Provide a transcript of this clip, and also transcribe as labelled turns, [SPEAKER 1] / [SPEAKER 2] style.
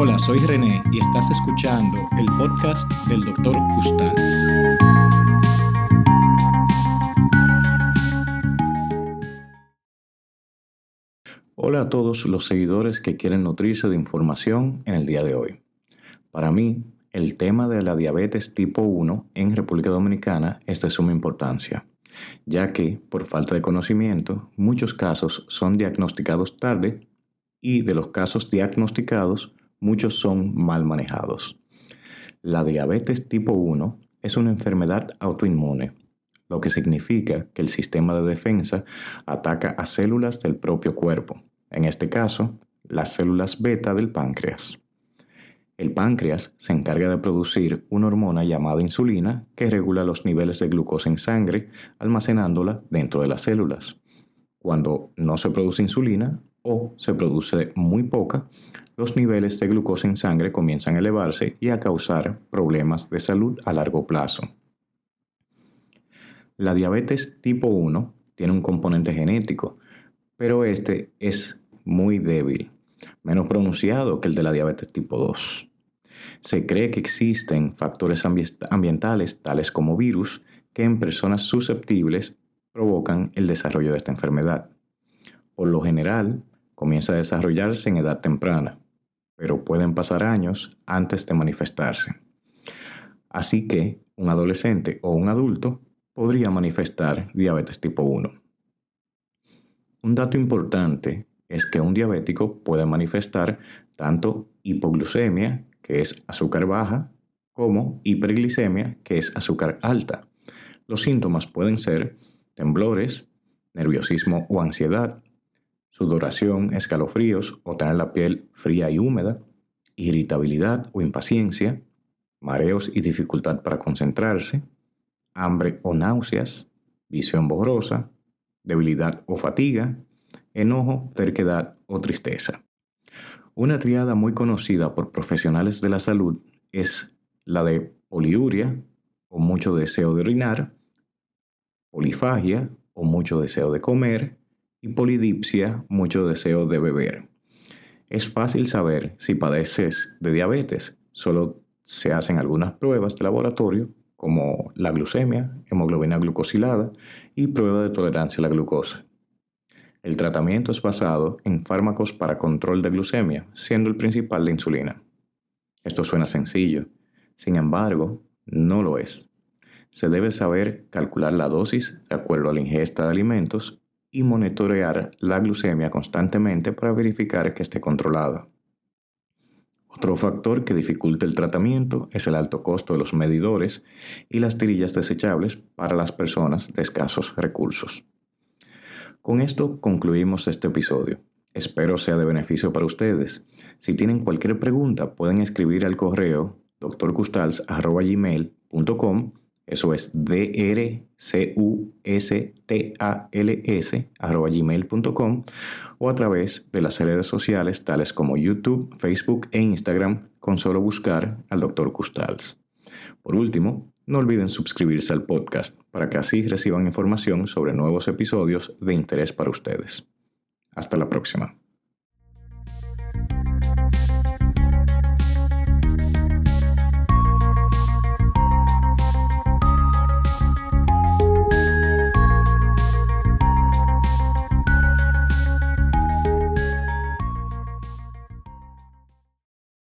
[SPEAKER 1] Hola, soy René y estás escuchando el podcast del Dr. Custals. Hola a todos los seguidores que quieren nutrirse de información en el día de hoy. Para mí, el tema de la diabetes tipo 1 en República Dominicana es de suma importancia, ya que, por falta de conocimiento, muchos casos son diagnosticados tarde y de los casos diagnosticados, muchos son mal manejados. La diabetes tipo 1 es una enfermedad autoinmune, lo que significa que el sistema de defensa ataca a células del propio cuerpo, en este caso, las células beta del páncreas. El páncreas se encarga de producir una hormona llamada insulina que regula los niveles de glucosa en sangre, almacenándola dentro de las células. Cuando no se produce insulina o se produce muy poca, los niveles de glucosa en sangre comienzan a elevarse y a causar problemas de salud a largo plazo. La diabetes tipo 1 tiene un componente genético, pero este es muy débil, menos pronunciado que el de la diabetes tipo 2. Se cree que existen factores ambientales tales como virus que en personas susceptibles provocan el desarrollo de esta enfermedad. Por lo general, comienza a desarrollarse en edad temprana, pero pueden pasar años antes de manifestarse. Así que un adolescente o un adulto podría manifestar diabetes tipo 1. Un dato importante es que un diabético puede manifestar tanto hipoglucemia, que es azúcar baja, como hiperglicemia, que es azúcar alta. Los síntomas pueden ser temblores, nerviosismo o ansiedad, sudoración, escalofríos o tener la piel fría y húmeda, irritabilidad o impaciencia, mareos y dificultad para concentrarse, hambre o náuseas, visión borrosa, debilidad o fatiga, enojo, terquedad o tristeza. Una triada muy conocida por profesionales de la salud es la de poliuria o mucho deseo de orinar, polifagia o mucho deseo de comer y polidipsia, mucho deseo de beber. Es fácil saber si padeces de diabetes, solo se hacen algunas pruebas de laboratorio como la glucemia, hemoglobina glucosilada y prueba de tolerancia a la glucosa. El tratamiento es basado en fármacos para control de glucemia, siendo el principal la insulina. Esto suena sencillo, sin embargo, no lo es se debe saber calcular la dosis de acuerdo a la ingesta de alimentos y monitorear la glucemia constantemente para verificar que esté controlada. Otro factor que dificulta el tratamiento es el alto costo de los medidores y las tirillas desechables para las personas de escasos recursos. Con esto concluimos este episodio. Espero sea de beneficio para ustedes. Si tienen cualquier pregunta pueden escribir al correo drcustals.gmail.com eso es drcustals o a través de las redes sociales tales como YouTube, Facebook e Instagram con solo buscar al Dr. Custals. Por último, no olviden suscribirse al podcast para que así reciban información sobre nuevos episodios de interés para ustedes. Hasta la próxima.